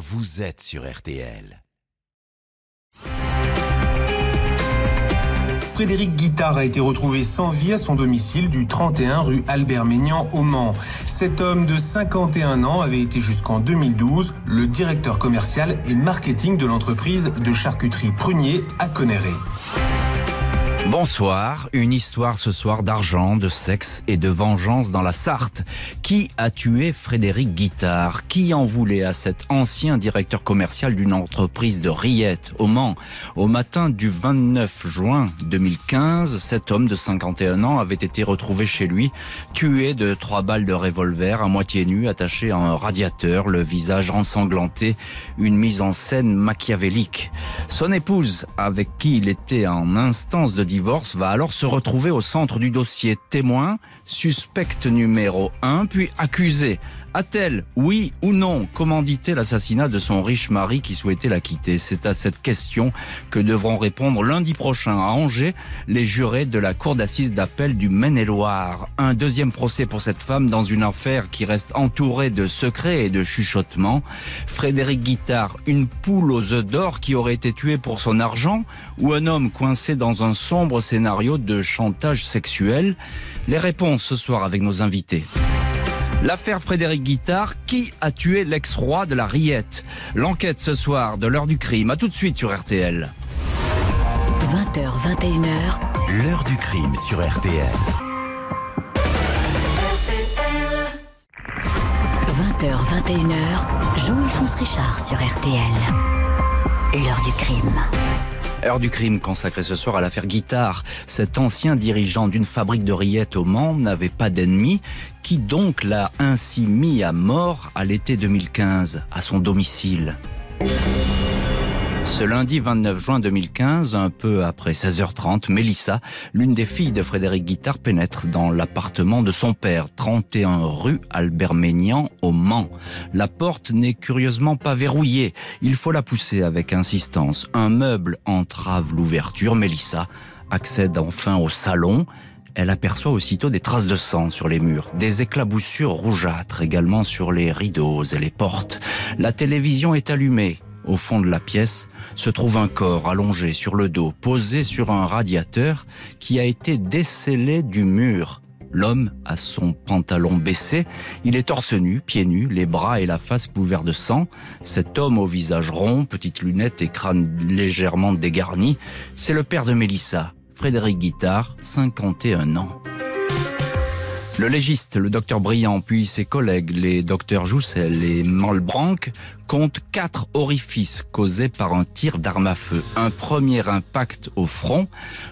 vous êtes sur RTL. Frédéric Guittard a été retrouvé sans vie à son domicile du 31 rue Albert Ménian au Mans. Cet homme de 51 ans avait été jusqu'en 2012 le directeur commercial et marketing de l'entreprise de charcuterie Prunier à Conneré. Bonsoir, une histoire ce soir d'argent, de sexe et de vengeance dans la Sarthe. Qui a tué Frédéric Guittard Qui en voulait à cet ancien directeur commercial d'une entreprise de rillettes au Mans? Au matin du 29 juin 2015, cet homme de 51 ans avait été retrouvé chez lui, tué de trois balles de revolver à moitié nu, attaché à un radiateur, le visage ensanglanté, une mise en scène machiavélique. Son épouse, avec qui il était en instance de divorce va alors se retrouver au centre du dossier témoin, suspecte numéro 1, puis accusé. A-t-elle, oui ou non, commandité l'assassinat de son riche mari qui souhaitait la quitter? C'est à cette question que devront répondre lundi prochain à Angers les jurés de la cour d'assises d'appel du Maine-et-Loire. Un deuxième procès pour cette femme dans une affaire qui reste entourée de secrets et de chuchotements. Frédéric Guittard, une poule aux œufs d'or qui aurait été tuée pour son argent ou un homme coincé dans un sombre scénario de chantage sexuel? Les réponses ce soir avec nos invités. L'affaire Frédéric Guittard, qui a tué l'ex-roi de la Riette? L'enquête ce soir de l'heure du crime. À tout de suite sur RTL. 20h, 21h. L'heure du crime sur RTL. 20h, 21h. Jean-Alphonse Richard sur RTL. L'heure du crime. Heure du crime consacrée ce soir à l'affaire Guittard. Cet ancien dirigeant d'une fabrique de rillettes au Mans n'avait pas d'ennemi. Qui donc l'a ainsi mis à mort à l'été 2015 à son domicile? Ce lundi 29 juin 2015, un peu après 16h30, Mélissa, l'une des filles de Frédéric Guittard, pénètre dans l'appartement de son père, 31 rue Albert Ménian, au Mans. La porte n'est curieusement pas verrouillée. Il faut la pousser avec insistance. Un meuble entrave l'ouverture. Mélissa accède enfin au salon. Elle aperçoit aussitôt des traces de sang sur les murs, des éclaboussures rougeâtres également sur les rideaux et les portes. La télévision est allumée. Au fond de la pièce se trouve un corps allongé sur le dos, posé sur un radiateur qui a été décellé du mur. L'homme a son pantalon baissé, il est torse nu, pieds nus, les bras et la face couverts de sang. Cet homme au visage rond, petites lunettes et crâne légèrement dégarni, c'est le père de Mélissa, Frédéric Guittard, 51 ans. Le légiste, le docteur Briand, puis ses collègues, les docteurs Joussel et Malbranck, compte quatre orifices causés par un tir d'arme à feu. Un premier impact au front,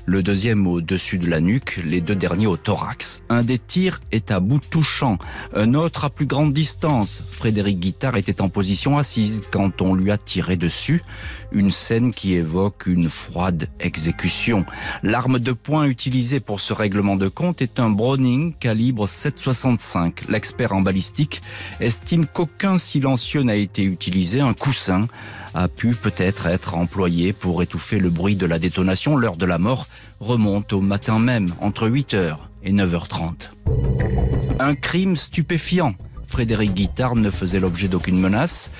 le deuxième au-dessus de la nuque, les deux derniers au thorax. Un des tirs est à bout touchant, un autre à plus grande distance. Frédéric Guittard était en position assise quand on lui a tiré dessus. Une scène qui évoque une froide exécution. L'arme de poing utilisée pour ce règlement de compte est un Browning calibre 7,65. L'expert en balistique estime qu'aucun silencieux n'a été utilisé un coussin a pu peut-être être employé pour étouffer le bruit de la détonation. L'heure de la mort remonte au matin même, entre 8h et 9h30. Un crime stupéfiant. Frédéric Guittard ne faisait l'objet d'aucune menace.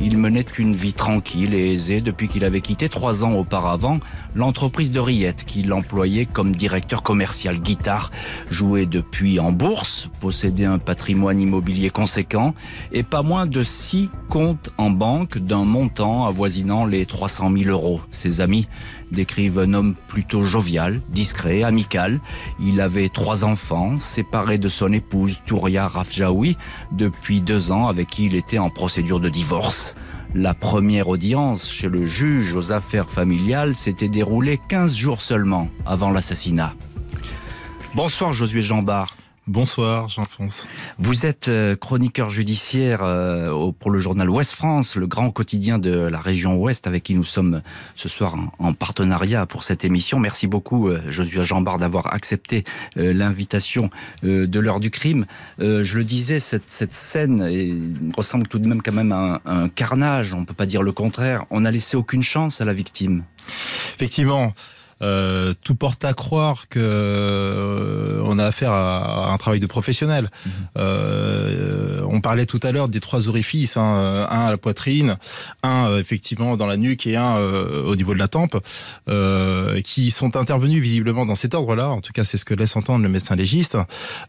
Il menait une vie tranquille et aisée depuis qu'il avait quitté trois ans auparavant l'entreprise de Riette qui l'employait comme directeur commercial guitare, jouait depuis en bourse, possédait un patrimoine immobilier conséquent et pas moins de six comptes en banque d'un montant avoisinant les 300 000 euros. Ses amis décrivent un homme plutôt jovial, discret, amical. Il avait trois enfants, séparés de son épouse Touria Rafjaoui depuis deux ans avec qui il était en procédure de divorce. La première audience chez le juge aux affaires familiales s'était déroulée 15 jours seulement avant l'assassinat. Bonsoir Josué Jambard. Bonsoir Jean-François. Vous êtes euh, chroniqueur judiciaire euh, pour le journal Ouest France, le grand quotidien de la région Ouest avec qui nous sommes ce soir en partenariat pour cette émission. Merci beaucoup euh, Josué Jambard d'avoir accepté l'invitation de l'heure du crime. Je le disais, cette, cette scène ressemble tout de même quand même à un, un carnage, on ne peut pas dire le contraire. On n'a laissé aucune chance à la victime. Effectivement, euh, tout porte à croire que euh, on a affaire à, un travail de professionnel. Mhm. Euh, on parlait tout à l'heure des trois orifices, hein, un à la poitrine, un effectivement dans la nuque et un au niveau de la tempe, qui sont intervenus visiblement dans cet ordre-là. En tout cas, c'est ce que laisse entendre le médecin légiste.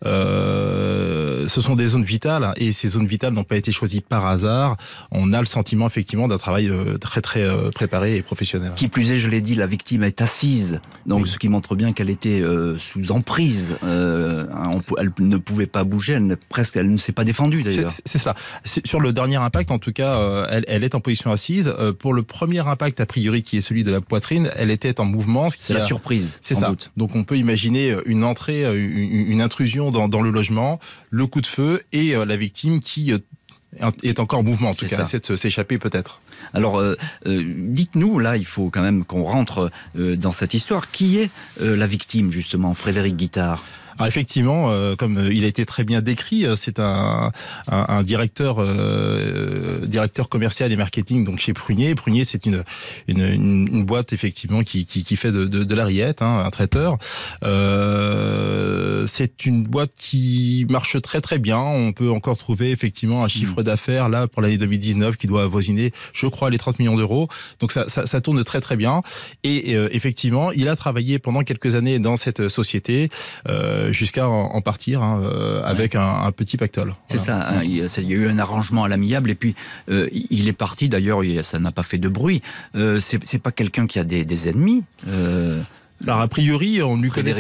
ce sont des zones vitales et ces zones vitales n'ont pas été choisies par hasard. On a le sentiment effectivement d'un travail très très préparé et professionnel. Qui plus est, je l'ai dit, la victime est assise, donc ce qui montre bien qu'elle était euh, sous emprise. Euh, elle ne pouvait pas bouger, elle ne, presque, elle ne s'est pas défendue d'ailleurs. C'est cela. Sur le dernier impact, en tout cas, euh, elle, est en position assise. pour le premier impact, a priori, qui est celui de la poitrine, elle était en mouvement. C'est la surprise. C'est ça. Donc on peut imaginer une entrée, une, intrusion dans, dans, le logement, le coup de feu et la victime qui est encore en mouvement, en tout cas, essaie de s'échapper peut-être. Alors, euh, euh, dites-nous, là, il faut quand même qu'on rentre euh, dans cette histoire. Qui est la victime, justement, Frédéric Guittard alors effectivement, euh, comme euh, il a été très bien décrit, euh, c'est un, un, un, directeur euh, directeur commercial et marketing donc chez Prunier. Prunier, c'est une, une, une, boîte effectivement qui, qui, qui fait de, de, de la rillette, hein, un traiteur. Euh, c'est une boîte qui marche très très bien. On peut encore trouver effectivement un chiffre mmh. d'affaires là pour l'année 2019 qui doit avoisiner, je crois, les 30 millions d'euros. Donc ça, ça, ça, tourne très très bien. Et effectivement, il a travaillé pendant quelques années dans cette société. Euh, jusqu'à en, partir hein, euh, avec un, petit pactole. C'est ça, hein, il, y a eu un arrangement à l'amiable et puis euh, il est parti, d'ailleurs ça n'a pas fait de bruit, euh, c'est pas quelqu'un qui a des, des ennemis alors a priori, on lui connaît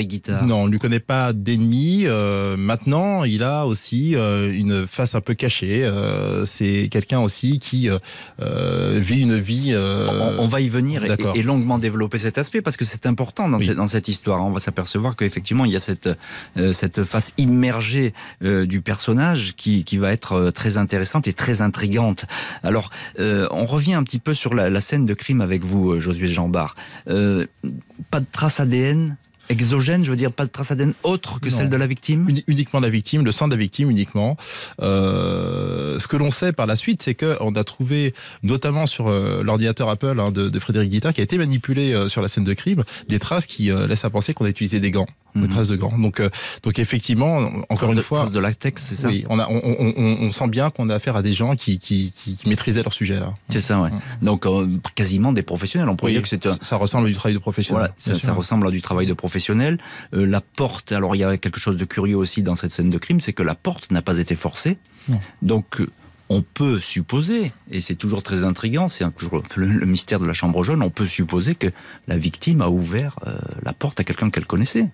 non, on lui connaît pas d'ennemis. Euh, maintenant, il a aussi euh, une face un peu cachée. Euh, c'est quelqu'un aussi qui vit une vie. On, va y venir et, et, longuement développer cet aspect parce que c'est important dans, cette, dans, cette, histoire. On va s'apercevoir qu'effectivement il y a cette cette face immergée du personnage qui, qui va être très intéressante et très intrigante. Alors, on revient un petit peu sur la, la scène de crime avec vous, Josué Jambard. pas de traces ADN exogène, je veux dire pas de trace ADN autre que celle de la victime Uniquement la victime, le sang de la victime uniquement. Euh, ce que l'on sait par la suite, c'est qu'on a trouvé, notamment sur euh, l'ordinateur Apple hein, de, Frédéric Guittard, qui a été manipulé euh, sur la scène de crime, des traces qui laissent à penser qu'on a utilisé des gants, des mhm. traces de gants. Donc, donc effectivement, encore une fois... Traces de latex, c'est ça Oui, on, a, on, on, on, sent bien qu'on a affaire à des gens qui, qui, qui, maîtrisaient leur sujet. là. C'est ça, ouais. Donc quasiment des professionnels, on pourrait dire que c'est... Ça ressemble à du travail de professionnel. Voilà, ça, ressemble à du travail de professionnel euh, la porte, alors il y a quelque chose de curieux aussi dans cette scène de crime, c'est que la porte n'a pas été forcée. Donc euh, on peut supposer, et c'est toujours très intriguant, c'est toujours le, mystère de la chambre jaune, on peut supposer que la victime a ouvert euh, la porte à quelqu'un qu'elle connaissait.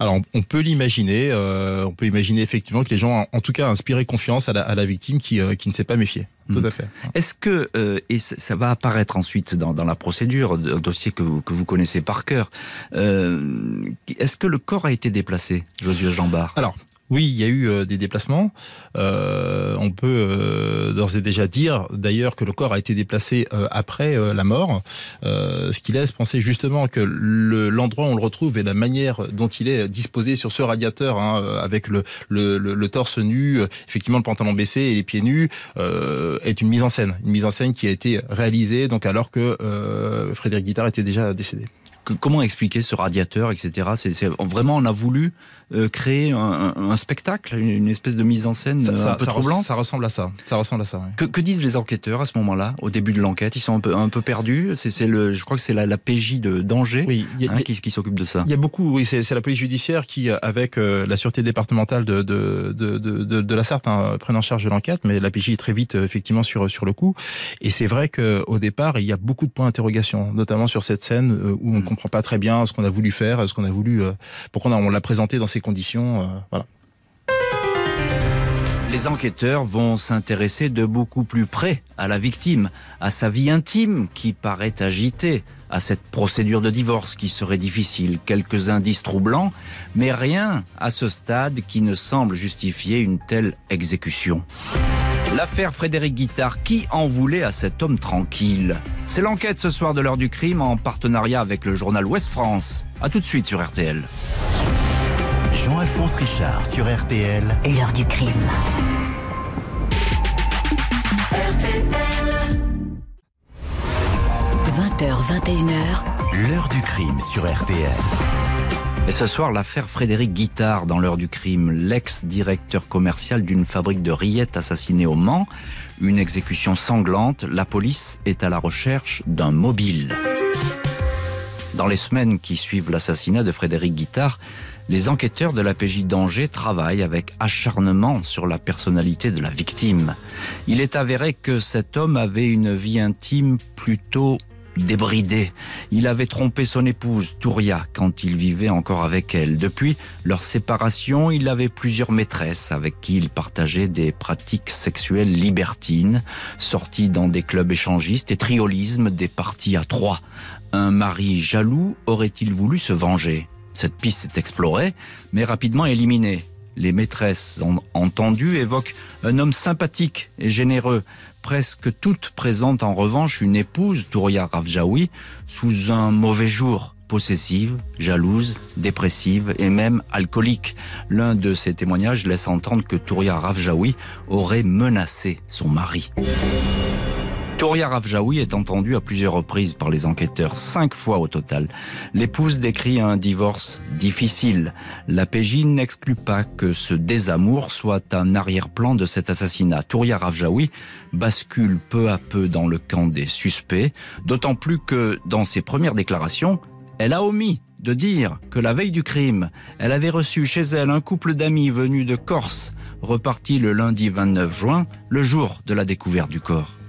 Alors on peut l'imaginer, on peut imaginer effectivement que les gens, en tout cas, inspiré confiance à la, victime qui, qui ne s'est pas méfiée. Tout à fait. Est-ce que, euh, et ça va apparaître ensuite dans, dans la procédure, un dossier que vous, que vous connaissez par cœur, euh, est-ce que le corps a été déplacé, Josué Jambard? Alors, oui, il y a eu euh, des déplacements. Euh, on peut euh, d'ores et déjà dire d'ailleurs que le corps a été déplacé après la mort, ce qui laisse penser justement que l'endroit où on le retrouve et la manière dont il est disposé sur ce radiateur, hein, avec le, torse nu, effectivement le pantalon baissé et les pieds nus, est une mise en scène, une mise en scène qui a été réalisée donc alors que Frédéric Guittard était déjà décédé comment expliquer ce radiateur, etc. Vraiment on a voulu euh, créer un, spectacle, une, espèce de mise en scène ça, un peu Ça ressemble à ça. Ça ressemble à ça. Que, disent les enquêteurs à ce moment-là, au début de l'enquête? Ils sont un peu un peu perdus. C'est le, je crois que c'est la, PJ de danger oui, hein, qui, s'occupe de ça. Il y a beaucoup. Oui, c'est la police judiciaire qui, avec euh, la sûreté départementale de de, de, de, de la Sarthe, hein, prennent en charge de l'enquête. Mais la PJ est très vite euh, effectivement sur sur le coup. Et c'est vrai qu'au départ, il y a beaucoup de points d'interrogation, notamment sur cette scène où on mm comprend pas très bien ce qu'on a voulu faire, ce qu'on a voulu, euh, pourquoi on, l'a présenté dans ces conditions. Euh. Les enquêteurs vont s'intéresser de beaucoup plus près à la victime, à sa vie intime qui paraît agitée, à cette procédure de divorce qui serait difficile, quelques indices troublants, mais rien à ce stade qui ne semble justifier une telle exécution. L'affaire Frédéric Guittard, qui en voulait à cet homme tranquille? C'est l'enquête ce soir de l'heure du crime en partenariat avec le journal Ouest France. A tout de suite sur RTL. Jean-Alphonse Richard sur RTL. L'heure du crime. RTL. 20h, 21h, L'heure du crime sur RTL. Et ce soir, l'affaire Frédéric Guittard dans l'heure du crime, l'ex-directeur commercial d'une fabrique de rillettes assassiné au Mans. Une exécution sanglante, la police est à la recherche d'un mobile. Dans les semaines qui suivent l'assassinat de Frédéric Guittard, les enquêteurs de la PJ d'Angers travaillent avec acharnement sur la personnalité de la victime. Il est avéré que cet homme avait une vie intime plutôt débridée. Il avait trompé son épouse, Touria, quand il vivait encore avec elle. Depuis leur séparation, il avait plusieurs maîtresses avec qui il partageait des pratiques sexuelles libertines, sorties dans des clubs échangistes et triolisme des parties à trois. Un mari jaloux aurait-il voulu se venger? Cette piste est explorée, mais rapidement éliminée. Les maîtresses entendues évoquent un homme sympathique et généreux, presque toutes présentent en revanche une épouse, Touria Ravjaoui, sous un mauvais jour, possessive, jalouse, dépressive et même alcoolique. L'un de ces témoignages laisse entendre que Touria Ravjaoui aurait menacé son mari. Touria Ravjaoui est entendue à plusieurs reprises par les enquêteurs, cinq fois au total. L'épouse décrit un divorce difficile. La PJ n'exclut pas que ce désamour soit un arrière-plan de cet assassinat. Touria Ravjaoui bascule peu à peu dans le camp des suspects, d'autant plus que dans ses premières déclarations, elle a omis de dire que la veille du crime, elle avait reçu chez elle un couple d'amis venus de Corse, reparti le lundi 29 juin, le jour de la découverte du corps.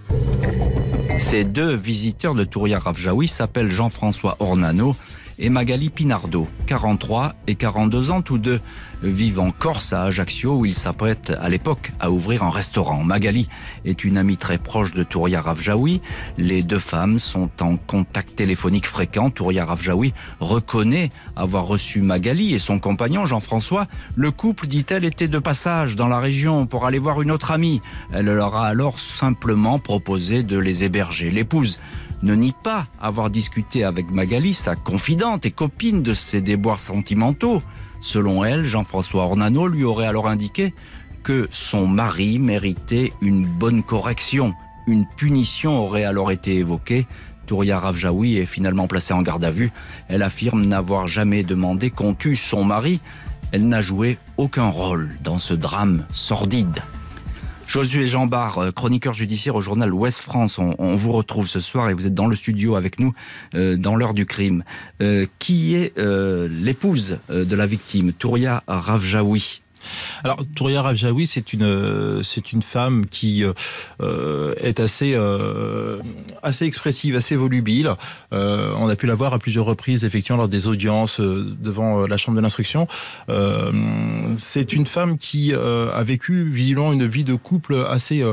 Ces deux visiteurs de Touria Ravjaoui s'appellent Jean-François Ornano et Magali Pinardo, 43 et 42 ans, tous deux vivent en Corse à Ajaccio où ils s'apprêtent à l'époque à ouvrir un restaurant. Magali est une amie très proche de Touria Ravjaoui. Les deux femmes sont en contact téléphonique fréquent. Touria Ravjaoui reconnaît avoir reçu Magali et son compagnon Jean-François. Le couple, dit-elle, était de passage dans la région pour aller voir une autre amie. Elle leur a alors simplement proposé de les héberger. L'épouse ne nie pas avoir discuté avec Magali, sa confidente et copine de ses déboires sentimentaux. Selon elle, Jean-François Ornano lui aurait alors indiqué que son mari méritait une bonne correction. Une punition aurait alors été évoquée. Touria Ravjaoui est finalement placée en garde à vue. Elle affirme n'avoir jamais demandé qu'on tue son mari. Elle n'a joué aucun rôle dans ce drame sordide. Josué Jambard, euh, chroniqueur judiciaire au journal Ouest France, on, vous retrouve ce soir et vous êtes dans le studio avec nous euh, dans l'heure du crime. Euh, qui est l'épouse de la victime, Touria Ravjaoui alors, Touria Ravjaoui, c'est une, c'est une femme qui euh, est assez, euh, assez expressive, assez volubile. Euh, on a pu la voir à plusieurs reprises, effectivement, lors des audiences devant la chambre de l'instruction. c'est une femme qui a vécu, visiblement, une vie de couple assez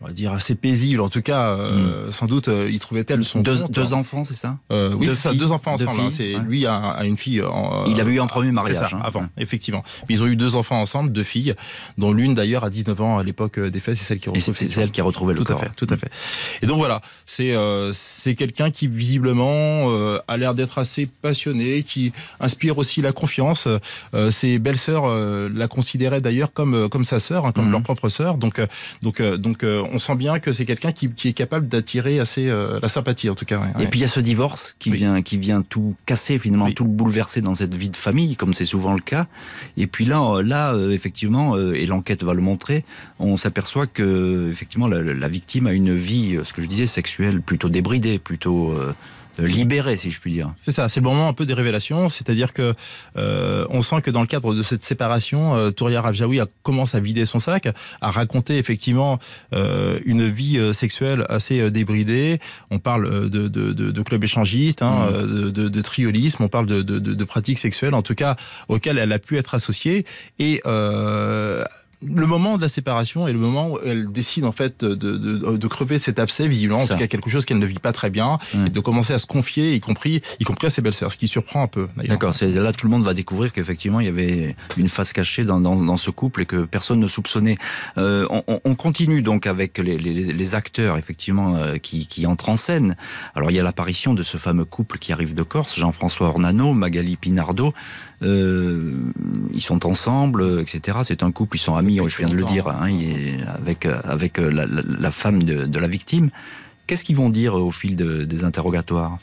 on va dire assez paisible. En tout cas, euh, mm. sans doute, euh, il trouvait-elle son deux, compte, deux enfants, c'est ça? Euh, Oui, c'est ça, deux enfants ensemble. Hein, c'est ouais. lui a, a, une fille. En, il avait eu un premier mariage ça, hein. avant, ouais. effectivement. Mais ils ont eu deux enfants ensemble, deux filles, dont l'une d'ailleurs à 19 ans à l'époque des faits, c'est celle qui retrouve. C'est celle qui a retrouvé le tout corps. À fait, tout à fait. Et donc voilà, c'est c'est quelqu'un qui visiblement a l'air d'être assez passionné, qui inspire aussi la confiance. ses belles sœurs la considéraient d'ailleurs comme comme sa sœur, hein, comme mm. leur propre sœur. Donc donc donc on sent bien que c'est quelqu'un qui, qui, est capable d'attirer assez euh, la sympathie en tout cas. Ouais, et puis il y a ce divorce qui oui. vient qui vient tout casser finalement, tout bouleverser dans cette vie de famille comme c'est souvent le cas. Et puis là là euh, effectivement euh, et l'enquête va le montrer, on s'aperçoit que effectivement la, la, victime a une vie ce que je disais sexuelle plutôt débridée, plutôt libéré, si je puis dire. C'est ça, c'est le moment un peu des révélations, c'est-à-dire que euh, on sent que dans le cadre de cette séparation, euh, Touria Ravjaoui a commencé à vider son sac, à raconter effectivement euh, une vie sexuelle assez débridée. On parle de, de, de, de club échangiste, hein, mmh. de, de, triolisme, on parle de, de, de, pratiques sexuelles, en tout cas auxquelles elle a pu être associée et le moment de la séparation est le moment où elle décide en fait de, de, de crever cet abcès visiblement, en tout cas quelque chose qu'elle ne vit pas très bien, mmh. et de commencer à se confier, y compris, y compris à ses belles-sœurs, ce qui surprend un peu. D'accord, c'est là tout le monde va découvrir qu'effectivement il y avait une face cachée dans, dans, dans, ce couple et que personne ne soupçonnait. Euh, on, on, continue donc avec les, les, les acteurs effectivement euh, qui, qui, entrent en scène. Alors il y a l'apparition de ce fameux couple qui arrive de Corse, Jean-François Ornano, Magali Pinardo. Euh, ils sont ensemble, etc. C'est un couple, ils sont amis, je viens de le dire, hein, avec, avec la, la, la, femme de, de, la victime. Qu'est-ce qu'ils vont dire au fil de, des interrogatoires?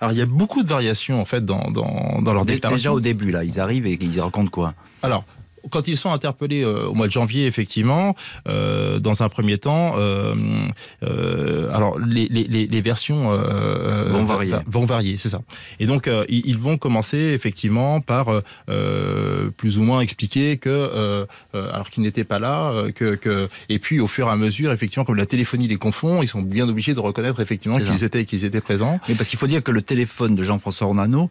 Alors il y a beaucoup de variations en fait dans, dans, dans leur. Déjà au début, là, ils arrivent et ils racontent quoi? Alors, quand ils sont interpellés euh, au mois de janvier, effectivement, euh, dans un premier temps, euh, euh alors les, les, les versions euh, vont varier. Vont varier, c'est ça. Et donc ils, ils, vont commencer effectivement par plus ou moins expliquer que, alors qu'ils n'étaient pas là, que, que, et puis au fur et à mesure, effectivement, comme la téléphonie les confond, ils sont bien obligés de reconnaître effectivement qu'ils étaient qu'ils étaient présents. Mais parce qu'il faut dire que le téléphone de Jean-François Ornano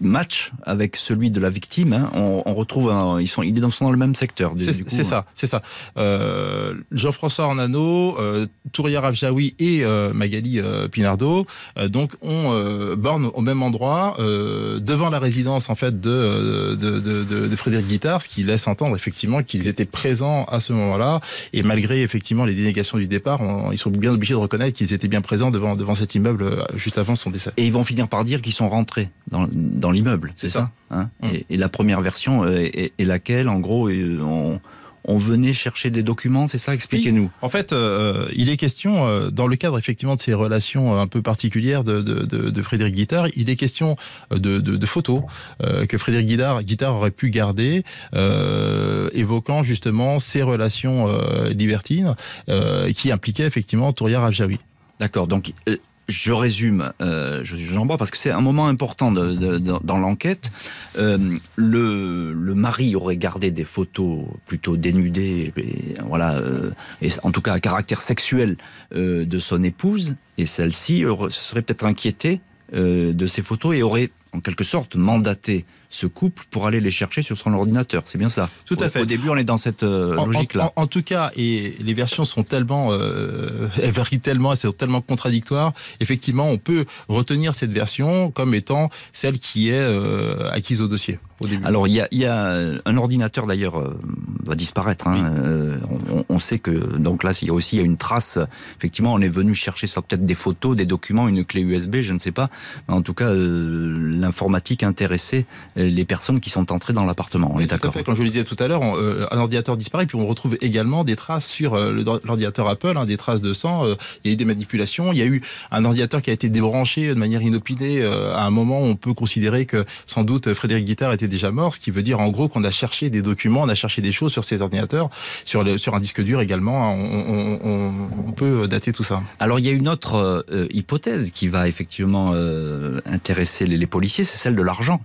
match avec celui de la victime. Hein. On, on retrouve ils sont, ils sont dans le même secteur. C'est ça, c'est ça. Euh, Jean-François Ornano, euh, Touria Ravjaoui et euh, Magali euh, Pinardo, euh, donc on borne au même endroit devant la résidence en fait de de, de, de, Frédéric Guittard, ce qui laisse entendre effectivement qu'ils étaient présents à ce moment-là. Et malgré effectivement les dénégations du départ, ils sont bien obligés de reconnaître qu'ils étaient bien présents devant devant cet immeuble juste avant son décès. Et ils vont finir par dire qu'ils sont rentrés dans, dans l'immeuble, c'est ça, hein? Mm. et, et, la première version est, est laquelle, en gros, on, on venait chercher des documents, c'est ça Expliquez-nous. En fait, euh, il est question, euh, dans le cadre effectivement de ces relations un peu particulières de, de, de, de Frédéric Guittard, il est question de, de photos euh, que Frédéric Guittard, Guittard aurait pu garder, évoquant justement ces relations libertines qui impliquaient effectivement Touria Rajawi. D'accord, donc je résume, euh, j'en bois parce que c'est un moment important dans l'enquête. Euh, le, mari aurait gardé des photos plutôt dénudées, voilà, euh, et en tout cas à caractère sexuel euh, de son épouse, et celle-ci se serait peut-être inquiétée de ces photos et aurait en quelque sorte mandaté ce couple pour aller les chercher sur son ordinateur. C'est bien ça. Tout à fait. Au début, on est dans cette euh, logique-là. En, en, tout cas, et les versions sont tellement, euh, elles varient tellement, elles sont tellement contradictoires. Effectivement, on peut retenir cette version comme étant celle qui est euh, acquise au dossier. Au début. Alors, il y a, y a, un ordinateur d'ailleurs euh, va disparaître. Hein. Oui. On, on, sait que donc là, il y a aussi une trace. Effectivement, on est venu chercher sur peut-être des photos, des documents, une clé USB, je ne sais pas. Mais en tout cas, l'informatique intéressée les personnes qui sont entrées dans l'appartement. On est d'accord. Comme je le disais tout à l'heure, euh, un ordinateur disparaît, puis on retrouve également des traces sur euh, l'ordinateur Apple, hein, des traces de sang. Il y a eu des manipulations. Il y a eu un ordinateur qui a été débranché de manière inopinée euh, à un moment où on peut considérer que sans doute Frédéric Guittard était déjà mort, ce qui veut dire en gros qu'on a cherché des documents, on a cherché des choses sur ces ordinateurs, sur, le, sur un disque dur également. On, on, on, peut dater tout ça. Alors il y a une autre euh, hypothèse qui va effectivement euh, intéresser les, les policiers, c'est celle de l'argent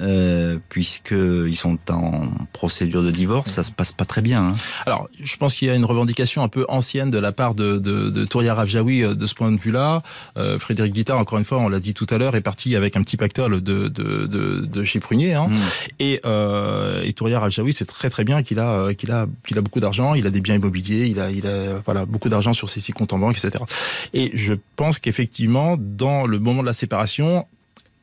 euh, puisqu'ils sont en procédure de divorce, ça se passe pas très bien. Hein. Alors, je pense qu'il y a une revendication un peu ancienne de la part de, de, de Touria Ravjaoui euh, de ce point de vue-là. Euh, Frédéric Guittard, encore une fois, on l'a dit tout à l'heure, est parti avec un petit pactole de, de, de, de chez Prunier. Hein. Mmh. Et, euh, et Touria Ravjaoui, c'est très très bien qu'il a, qu'il a, qu'il a beaucoup d'argent, il a des biens immobiliers, il a, il a voilà, beaucoup d'argent sur ses six comptes en banque, etc. Et je pense qu'effectivement, dans le moment de la séparation,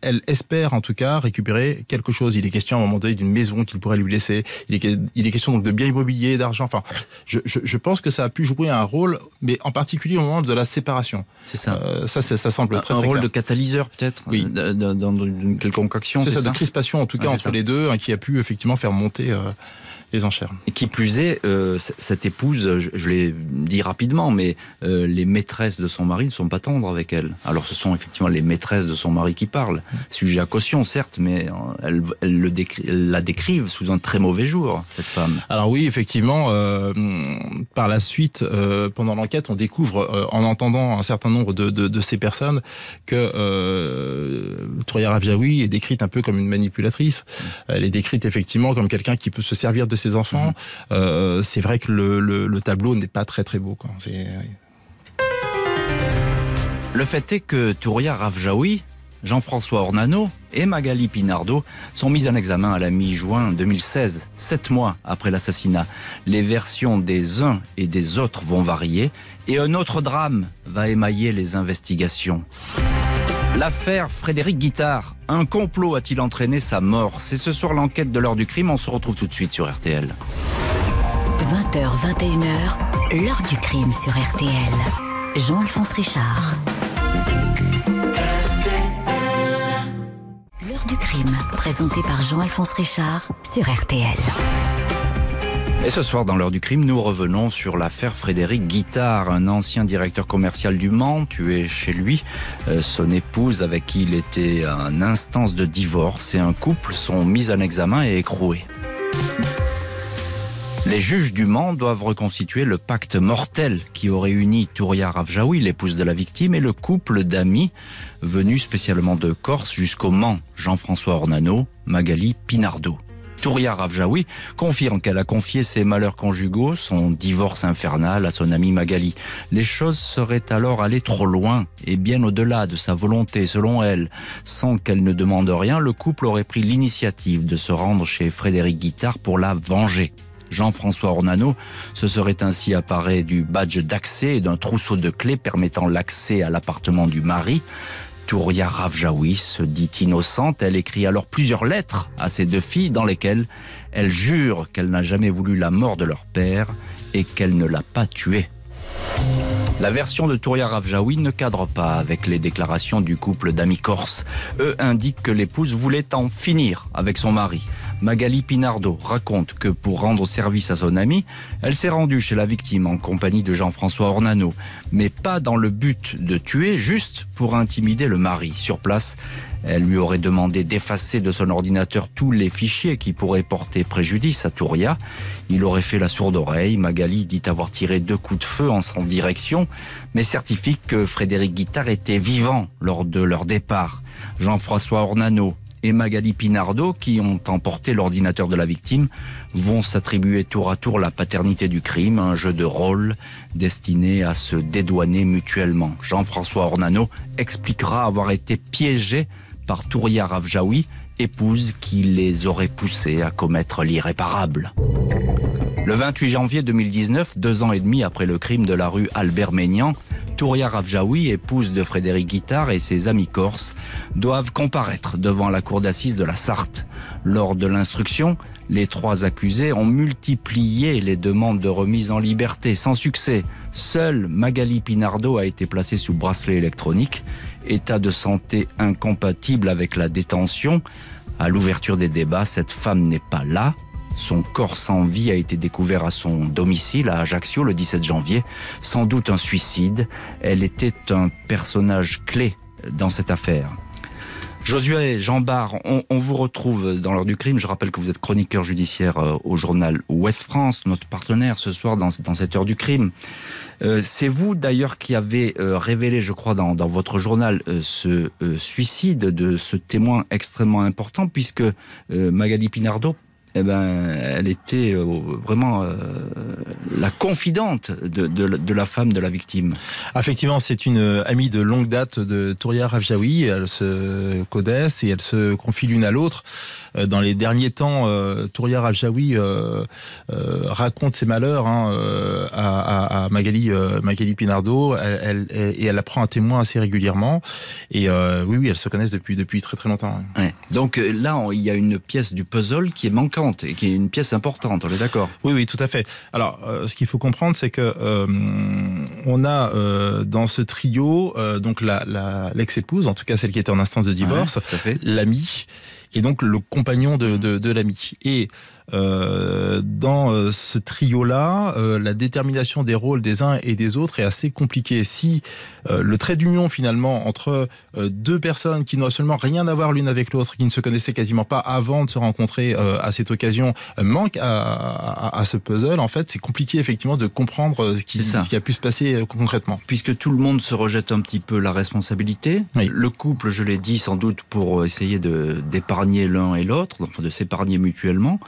elle espère en tout cas récupérer quelque chose. Il est question à un moment donné d'une maison qu'il pourrait lui laisser. Il est, il est question donc de biens immobiliers, d'argent. Enfin, je, je, je, pense que ça a pu jouer un rôle, mais en particulier au moment de la séparation. C'est ça. Euh, ça, ça semble un, très, un très rôle clair. de catalyseur peut-être. Oui. Dans une quelconque action. C'est ça, ça, de crispation en tout cas ah, entre ça. les deux, hein, qui a pu effectivement faire monter. Euh, les enchères. Et qui plus est, euh, cette épouse, je, je l'ai dit rapidement, mais euh, les maîtresses de son mari ne sont pas tendres avec elle. Alors ce sont effectivement les maîtresses de son mari qui parlent. Sujet à caution, certes, mais elles, elles, le décri elles la décrivent sous un très mauvais jour, cette femme. Alors oui, effectivement, euh, par la suite, euh, pendant l'enquête, on découvre, euh, en entendant un certain nombre de, de, de ces personnes, que euh, Troya Ravjaoui est décrite un peu comme une manipulatrice. Elle est décrite effectivement comme quelqu'un qui peut se servir de ses enfants. Mmh. Euh, c'est vrai que le, le, le tableau n'est pas très très beau. Quoi. Le fait est que Touria Ravjaoui, Jean-François Ornano et Magali Pinardo sont mis en examen à la mi-juin 2016, sept mois après l'assassinat. Les versions des uns et des autres vont varier et un autre drame va émailler les investigations. L'affaire Frédéric Guittard. Un complot a-t-il entraîné sa mort? C'est ce soir l'enquête de l'heure du crime. On se retrouve tout de suite sur RTL. 20h, 21h, l'heure du crime sur RTL. Jean-Alphonse Richard. L'heure du crime, présenté par Jean-Alphonse Richard sur RTL. Et ce soir, dans l'heure du crime, nous revenons sur l'affaire Frédéric Guittard, un ancien directeur commercial du Mans, tué chez lui. Euh, son épouse, avec qui il était en instance de divorce, et un couple sont mis en examen et écroués. Les juges du Mans doivent reconstituer le pacte mortel qui aurait uni Touria Ravjaoui, l'épouse de la victime, et le couple d'amis venus spécialement de Corse jusqu'au Mans, Jean-François Ornano, Magali Pinardo. Touria Ravjaoui confirme qu'elle a confié ses malheurs conjugaux, son divorce infernal à son amie Magali. Les choses seraient alors allées trop loin et bien au-delà de sa volonté, selon elle. Sans qu'elle ne demande rien, le couple aurait pris l'initiative de se rendre chez Frédéric Guittard pour la venger. Jean-François Ornano se serait ainsi apparé du badge d'accès et d'un trousseau de clés permettant l'accès à l'appartement du mari. Touria Ravjaoui se dit innocente. Elle écrit alors plusieurs lettres à ses deux filles dans lesquelles elle jure qu'elle n'a jamais voulu la mort de leur père et qu'elle ne l'a pas tué. La version de Touria Ravjaoui ne cadre pas avec les déclarations du couple d'amis corses. Eux indiquent que l'épouse voulait en finir avec son mari. Magali Pinardo raconte que pour rendre service à son ami, elle s'est rendue chez la victime en compagnie de Jean-François Ornano, mais pas dans le but de tuer, juste pour intimider le mari. Sur place, elle lui aurait demandé d'effacer de son ordinateur tous les fichiers qui pourraient porter préjudice à Touria. Il aurait fait la sourde oreille. Magali dit avoir tiré deux coups de feu en son direction, mais certifie que Frédéric Guittard était vivant lors de leur départ. Jean-François Ornano et Magali Pinardo, qui ont emporté l'ordinateur de la victime, vont s'attribuer tour à tour la paternité du crime, un jeu de rôle destiné à se dédouaner mutuellement. Jean-François Ornano expliquera avoir été piégé par Touria Ravjaoui, épouse qui les aurait poussés à commettre l'irréparable. Le 28 janvier 2019, deux ans et demi après le crime de la rue Albert Ménian, Touria Ravjaoui, épouse de Frédéric Guittard et ses amis corses, doivent comparaître devant la cour d'assises de la Sarthe. Lors de l'instruction, les trois accusés ont multiplié les demandes de remise en liberté sans succès. Seule Magali Pinardo a été placée sous bracelet électronique, état de santé incompatible avec la détention. À l'ouverture des débats, cette femme n'est pas là, son corps sans vie a été découvert à son domicile à Ajaccio le 17 janvier. Sans doute un suicide. Elle était un personnage clé dans cette affaire. Josué Jean Barre, on, vous retrouve dans l'heure du crime. Je rappelle que vous êtes chroniqueur judiciaire euh, au journal Ouest France, notre partenaire ce soir dans, cette heure du crime. Euh, C'est vous d'ailleurs qui avez euh, révélé, je crois, dans, votre journal ce suicide de ce témoin extrêmement important, puisque Magali Pinardo eh ben, elle était euh, vraiment euh, la confidente de, la femme de la victime. Effectivement, c'est une amie de longue date de Touria Ravjaoui. Elle se codesse et elle se confie l'une à l'autre. Euh, dans les derniers temps, euh, Touria Ravjaoui euh, raconte ses malheurs hein, à, à, Magali, Magali Pinardo elle, elle, et elle apprend un témoin assez régulièrement. Et oui, oui, elles se connaissent depuis, depuis très très longtemps. Ouais. Donc là, il y a une pièce du puzzle qui est manquante et qui est une pièce importante, on est d'accord? Oui, oui, tout à fait. Alors, ce qu'il faut comprendre, c'est que on a dans ce trio donc la l'ex-épouse, en tout cas celle qui était en instance de divorce, ouais, l'ami et donc le compagnon de, de, de l'ami. Et dans euh, ce trio-là, euh, la détermination des rôles des uns et des autres est assez compliquée. Si euh, le trait d'union finalement entre euh, deux personnes qui n'ont absolument rien à voir l'une avec l'autre, qui ne se connaissaient quasiment pas avant de se rencontrer euh, à cette occasion, manque à, à, à, ce puzzle, en fait, c'est compliqué effectivement de comprendre ce qui, ce qui a pu se passer concrètement. Puisque tout le monde se rejette un petit peu la responsabilité, oui. le couple, je l'ai dit, sans doute pour essayer d'épargner l'un et l'autre, enfin de s'épargner mutuellement.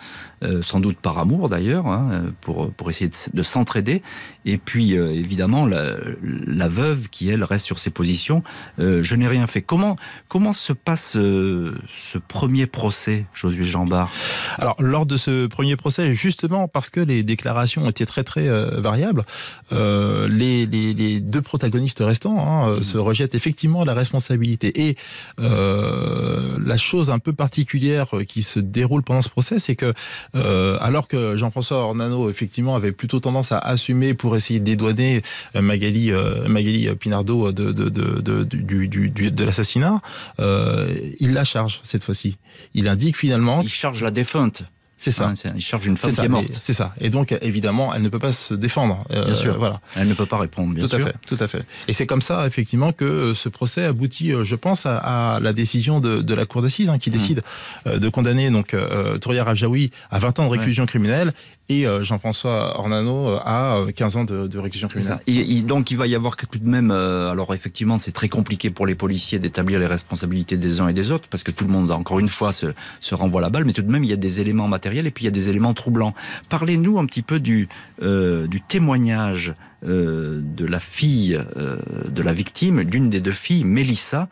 Euh, sans doute par amour d'ailleurs, hein, pour, pour essayer de, de s'entraider. Et puis euh, évidemment la, veuve qui elle reste sur ses positions. Euh, je n'ai rien fait. Comment comment se passe ce premier procès, Josué Jambard? Alors lors de ce premier procès, justement parce que les déclarations étaient très très variables, les, les, deux protagonistes restants hein, se rejettent effectivement la responsabilité. Et la chose un peu particulière qui se déroule pendant ce procès, c'est que euh, alors que Jean-François Ornano, effectivement, avait plutôt tendance à assumer pour essayer de dédouaner euh, Magali, euh, Magali Pinardo de, de, de, du, du, du, de l'assassinat, il la charge cette fois-ci. Il indique finalement... Il charge la défunte C'est ça. Hein, il charge une femme qui est morte. c'est ça. Et donc, évidemment, elle ne peut pas se défendre. Euh, Bien sûr. Voilà. Elle ne peut pas répondre, bien tout sûr. à fait, tout à fait. Et c'est comme ça, effectivement, que euh, ce procès aboutit, euh, je pense, à, à la décision de, de la cour d'assises, hein, Mmh. qui décide euh, de condamner donc euh, Touria Rajaoui à 20 ans de réclusion criminelle et euh, Jean-François Ornano à euh, 15 ans de, de réclusion criminelle. Et- et donc il va y avoir tout de même, alors effectivement c'est très compliqué pour les policiers d'établir les responsabilités des uns et des autres parce que tout le monde encore une fois se, se renvoie la balle, mais tout de même il y a des éléments matériels et puis il y a des éléments troublants. Parlez-nous un petit peu du, euh, du témoignage euh, de la fille euh, de la victime, l'une des deux filles, Mélissa,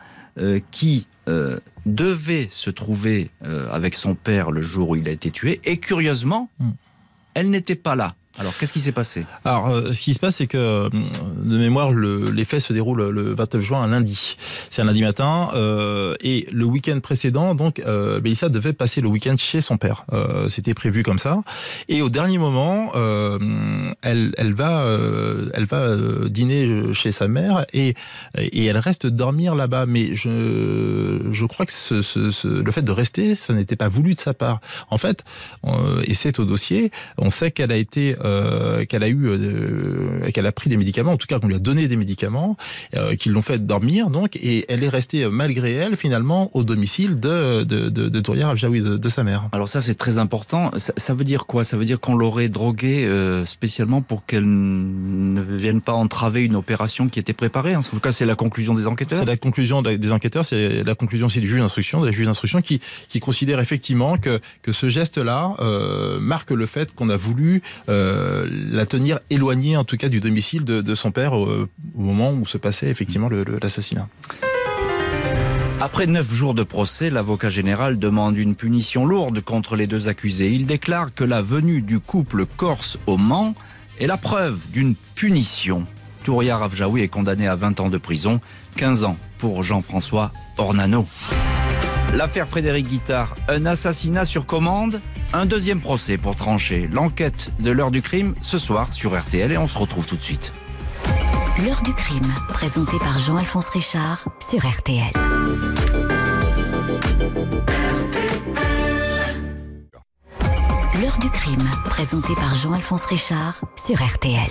qui devait se trouver avec son père le jour où il a été tué et curieusement, Mm. elle n'était pas là. Alors qu'est-ce qui s'est passé? Alors, euh, ce qui se passe, c'est que, euh, de mémoire, le, les faits se déroulent le 29 juin, un lundi. C'est un lundi matin, euh, et le week-end précédent, donc, Mélissa devait passer le week-end chez son père. C'était prévu comme ça. Et au dernier moment, elle, va, elle va dîner chez sa mère et, et elle reste dormir là-bas. Mais je, je crois que le fait de rester, ça n'était pas voulu de sa part. En fait, et c'est au dossier, on sait qu'elle a été, euh, qu'elle a eu, euh, qu'elle a pris des médicaments, en tout cas qu'on lui a donné des médicaments, euh, qui l'ont fait dormir, donc, et elle est restée euh, malgré elle finalement au domicile de de de, Avjaoui, de, de sa mère. Alors ça c'est très important. Ça, ça veut dire quoi? Ça veut dire qu'on l'aurait droguée euh, spécialement pour qu'elle ne vienne pas entraver une opération qui était préparée. En tout cas c'est la conclusion des enquêteurs. C'est la conclusion de- des enquêteurs, c'est la conclusion aussi du juge d'instruction, de la juge d'instruction qui, qui considère effectivement que, que ce geste-là euh, marque le fait qu'on a voulu euh, la tenir éloignée, en tout cas, du domicile de, son père euh, au moment où se passait effectivement l'assassinat. Après neuf jours de procès, l'avocat général demande une punition lourde contre les deux accusés. Il déclare que la venue du couple corse au Mans est la preuve d'une punition. Touria Ravjaoui est condamné à 20 ans de prison, 15 ans pour Jean-François Ornano. L'affaire Frédéric Guittard, un assassinat sur commande, un deuxième procès pour trancher. L'enquête de l'heure du crime ce soir sur RTL et on se retrouve tout de suite. L'heure du crime, présenté par Jean-Alphonse Richard sur RTL. L'heure du crime, présenté par Jean-Alphonse Richard sur RTL.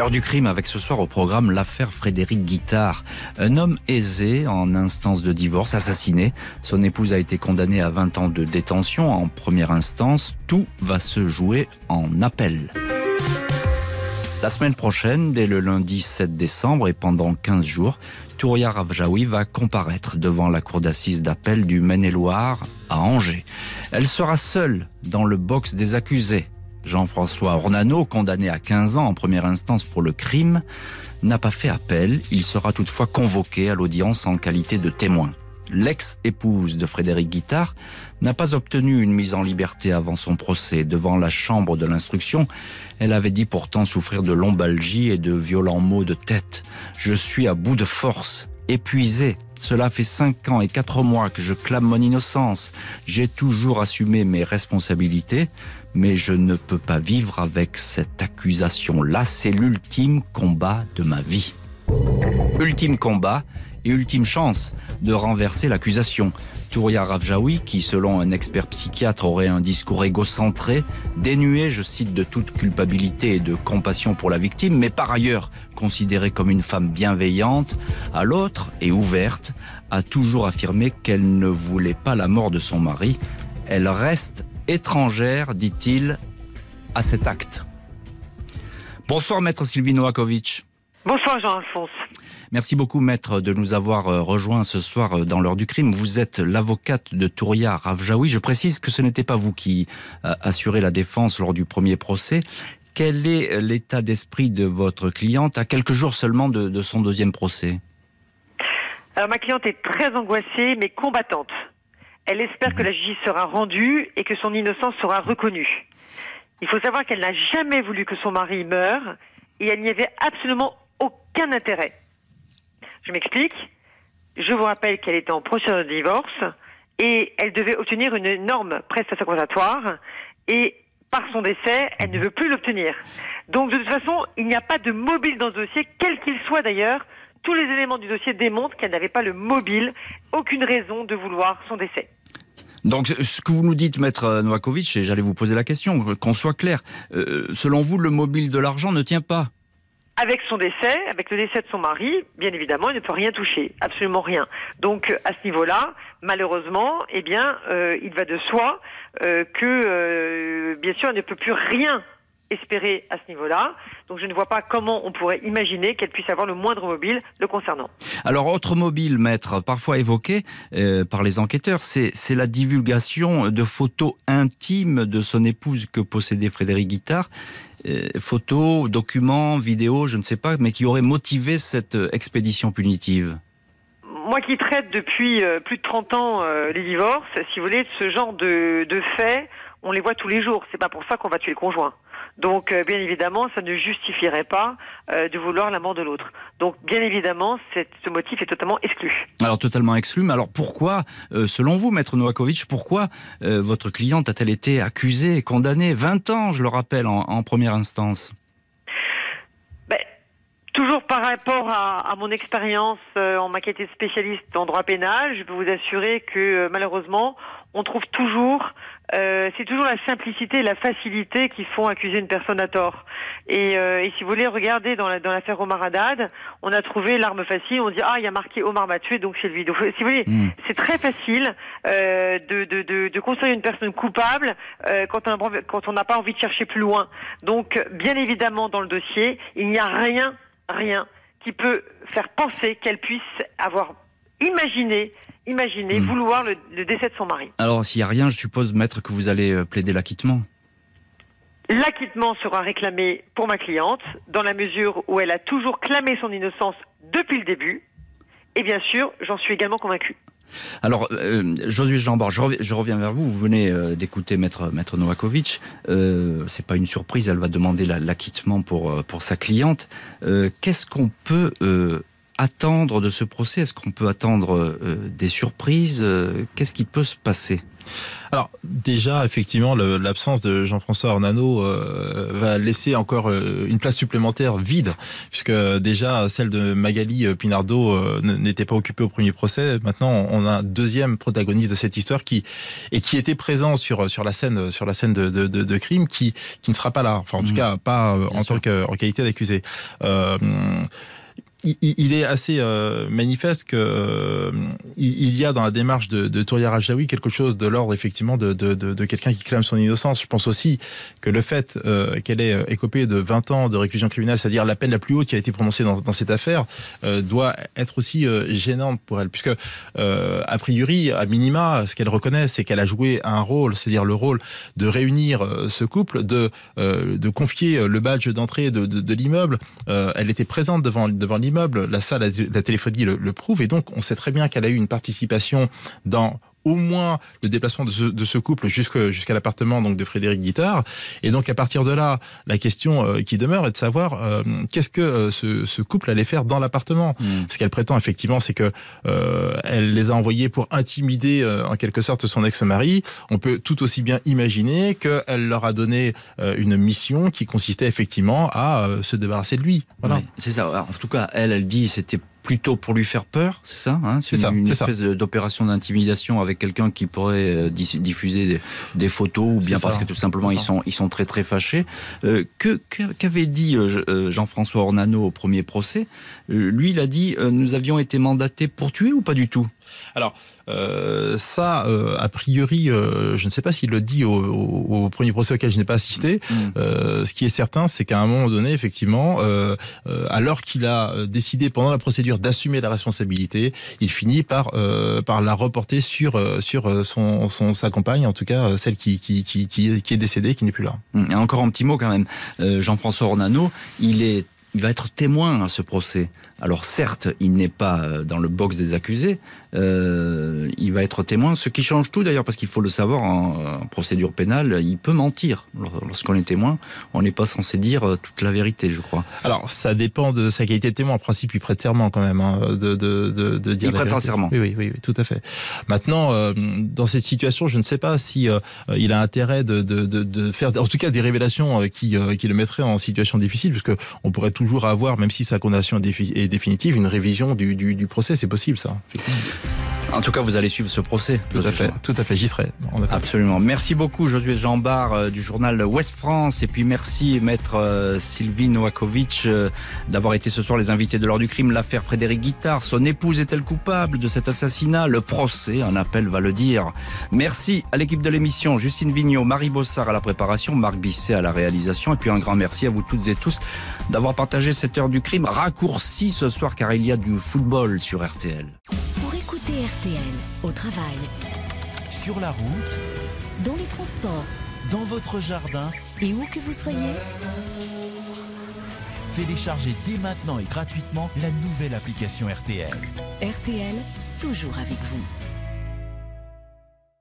Heure du crime avec ce soir au programme l'affaire Frédéric Guittard. Un homme aisé en instance de divorce, assassiné. Son épouse a été condamnée à 20 ans de détention en première instance. Tout va se jouer en appel. La semaine prochaine, dès le lundi 7 décembre et pendant 15 jours, Touria Ravjaoui va comparaître devant la cour d'assises d'appel du Maine-et-Loire à Angers. Elle sera seule dans le box des accusés. Jean-François Ornano, condamné à 15 ans en première instance pour le crime, n'a pas fait appel. Il sera toutefois convoqué à l'audience en qualité de témoin. L'ex-épouse de Frédéric Guittard n'a pas obtenu une mise en liberté avant son procès. Devant la chambre de l'instruction, elle avait dit pourtant souffrir de lombalgie et de violents maux de tête. Je suis à bout de force, épuisé. Cela fait cinq ans et quatre mois que je clame mon innocence. J'ai toujours assumé mes responsabilités, mais je ne peux pas vivre avec cette accusation-là. C'est l'ultime combat de ma vie. Ultime combat et ultime chance de renverser l'accusation. Touria Ravjaoui, qui selon un expert psychiatre aurait un discours égocentré, dénué, je cite, de toute culpabilité et de compassion pour la victime, mais par ailleurs considérée comme une femme bienveillante, à l'autre et ouverte, a toujours affirmé qu'elle ne voulait pas la mort de son mari. Elle reste étrangère, dit-il, à cet acte. Bonsoir, maître Sylvie Novakovic. Bonsoir Jean-Alphonse. Merci beaucoup, maître, de nous avoir euh, rejoints ce soir euh, dans l'heure du crime. Vous êtes l'avocate de Touria Ravjaoui. Je précise que ce n'était pas vous qui euh, assurez la défense lors du premier procès. Quel est l'état d'esprit de votre cliente à quelques jours seulement de, de son deuxième procès? Alors ma cliente est très angoissée mais combattante. Elle espère que la justice sera rendue et que son innocence sera reconnue. Il faut savoir qu'elle n'a jamais voulu que son mari meure et elle n'y avait absolument aucun intérêt. Je m'explique. Je vous rappelle qu'elle était en procédure de divorce et elle devait obtenir une énorme prestation compensatoire et par son décès, elle ne veut plus l'obtenir. Donc de toute façon, il n'y a pas de mobile dans ce dossier, quel qu'il soit d'ailleurs. Tous les éléments du dossier démontrent qu'elle n'avait pas le mobile, aucune raison de vouloir son décès. Donc, ce que vous nous dites, maître Novakovic, et j'allais vous poser la question, qu'on soit clair, euh, selon vous, le mobile de l'argent ne tient pas avec son décès, avec le décès de son mari, bien évidemment, il ne peut rien toucher, absolument rien. Donc à ce niveau-là, malheureusement, eh bien, euh, il va de soi euh, que, euh, bien sûr, elle ne peut plus rien espérer à ce niveau-là. Donc je ne vois pas comment on pourrait imaginer qu'elle puisse avoir le moindre mobile le concernant. Alors autre mobile, maître, parfois évoqué par les enquêteurs, c'est la divulgation de photos intimes de son épouse que possédait Frédéric Guittard. photos, documents, vidéos, je ne sais pas, mais qui auraient motivé cette expédition punitive moi qui traite depuis euh, plus de 30 ans euh, les divorces, si vous voulez, ce genre de, de faits, on les voit tous les jours. C'est pas pour ça qu'on va tuer le conjoint. Donc, euh, bien évidemment, ça ne justifierait pas de vouloir la mort de l'autre. Donc, bien évidemment, ce motif est totalement exclu. Alors, totalement exclu. Mais alors, pourquoi, selon vous, Maître Novakovic, pourquoi votre cliente a-t-elle été accusée et condamnée 20 ans, je le rappelle, en première instance? Toujours par rapport à, mon expérience euh, en ma qualité spécialiste en droit pénal, je peux vous assurer que euh, malheureusement, on trouve toujours, euh, c'est toujours la simplicité et la facilité qui font accuser une personne à tort. Et, si vous voulez regarder dans l'affaire la, Omar Haddad, on a trouvé l'arme facile, on dit ah il y a marqué Omar m'a tué donc c'est lui. Donc si vous voulez, hmm. c'est très facile de, de, de, de, construire une personne coupable quand on quand on n'a pas envie de chercher plus loin. Donc bien évidemment dans le dossier, il n'y a rien rien qui peut faire penser qu'elle puisse avoir imaginé, imaginé hmm. vouloir le, décès de son mari. Alors, s'il n'y a rien, je suppose, maître, que vous allez euh, plaider l'acquittement L'acquittement sera réclamé pour ma cliente, dans la mesure où elle a toujours clamé son innocence depuis le début. Et bien sûr, j'en suis également convaincu. Alors, euh, Josué Jambord, je, je, reviens vers vous. Vous venez euh, d'écouter Maître, Maître Novakovic. Euh, c'est pas une surprise, elle va demander l'acquittement pour, pour sa cliente. Qu'est-ce qu'on peut attendre de ce procès? Est-ce qu'on peut attendre des surprises? Qu'est-ce qui peut se passer? Alors déjà, effectivement, l'absence de Jean-François Ornano euh, va laisser encore euh, une place supplémentaire vide, puisque déjà celle de Magali euh, Pinardo n'était pas occupée au premier procès. Maintenant, on a un deuxième protagoniste de cette histoire qui et qui était présent sur sur la scène sur la scène de, de, de, crime, qui qui ne sera pas là. Enfin, en tout mmh. cas, pas en tant que en qualité d'accusé il, est assez euh, manifeste que euh, y a dans la démarche de, de Touria Rajaoui quelque chose de l'ordre effectivement de, de, de, quelqu'un qui clame son innocence. Je pense aussi que le fait euh, qu'elle ait écopé de 20 ans de réclusion criminelle, c'est-à-dire la peine la plus haute qui a été prononcée dans, cette affaire, doit être aussi gênante pour elle, puisque a priori, à minima, ce qu'elle reconnaît, c'est qu'elle a joué un rôle, c'est-à-dire le rôle de réunir ce couple, de de confier le badge d'entrée de, de, l'immeuble. elle était présente devant devant l'immeuble la salle, la téléphonie le, le prouve, et donc on sait très bien qu'elle a eu une participation dans au moins le déplacement de ce, de ce couple jusqu'à l'appartement donc de Frédéric Guittard. Et donc à partir de là, la question euh, qui demeure est de savoir euh, qu'est-ce que euh, ce, ce, couple allait faire dans l'appartement. Mm. Ce qu'elle prétend effectivement, c'est que elle les a envoyés pour intimider en quelque sorte son ex-mari. On peut tout aussi bien imaginer qu'elle leur a donné une mission qui consistait effectivement à se débarrasser de lui. Voilà. c'est ça. En tout cas, elle, elle dit c'était plutôt pour lui faire peur, c'est ça hein C'est une, espèce d'opération d'intimidation avec quelqu'un qui pourrait euh, diffuser des, photos ou bien parce que tout simplement ils sont, ils sont très très fâchés. Euh, que Qu'avait dit euh, Jean-François Ornano au premier procès? Lui, il a dit nous avions été mandatés pour tuer ou pas du tout? Alors, euh, ça, euh, a priori, euh, je ne sais pas s'il le dit au, premier procès auquel je n'ai pas assisté. Mm. ce qui est certain, c'est qu'à un moment donné, effectivement, alors qu'il a décidé pendant la procédure d'assumer la responsabilité, il finit par par la reporter sur sur son, son, sa compagne, en tout cas celle qui qui, qui, qui est décédée, qui n'est plus là. Mm. Et encore un petit mot quand même. Jean-François Ornano, il est il va être témoin à ce procès. Alors certes, il n'est pas euh, dans le box des accusés, euh, il va être témoin, ce qui change tout d'ailleurs, parce qu'il faut le savoir, en, procédure pénale, il peut mentir. Lorsqu'on est témoin, on n'est pas censé dire euh, toute la vérité, je crois. Alors ça dépend de sa qualité de témoin. En principe, il prête serment quand même, hein, de, de, de, de, dire Il prête un serment. Oui, oui, oui, tout à fait. Maintenant, euh, dans cette situation, je ne sais pas si il a intérêt de, faire, en tout cas, des révélations qui, qui le mettraient en situation difficile, puisque on pourrait toujours avoir, même si sa condamnation est définitive, une révision du, procès. C'est possible, ça. En tout cas, vous allez suivre ce procès. Tout à fait, tout à fait, j'y serai. Absolument. Merci beaucoup, Josué Jambard euh, du journal Ouest France. Et puis merci, maître euh, Sylvie Noakovic, euh, d'avoir été ce soir les invités de l'heure du crime. L'affaire Frédéric Guittard, son épouse est-elle coupable de cet assassinat? Le procès, un appel va le dire. Merci à l'équipe de l'émission, Justine Vignot, Marie Bossard à la préparation, Marc Bisset à la réalisation. Et puis un grand merci à vous toutes et tous d'avoir partagé cette heure du crime raccourcie ce soir car il y a du football sur RTL. RTL au travail, sur la route, dans les transports, dans votre jardin et où que vous soyez. Téléchargez dès maintenant et gratuitement la nouvelle application RTL. RTL, toujours avec vous.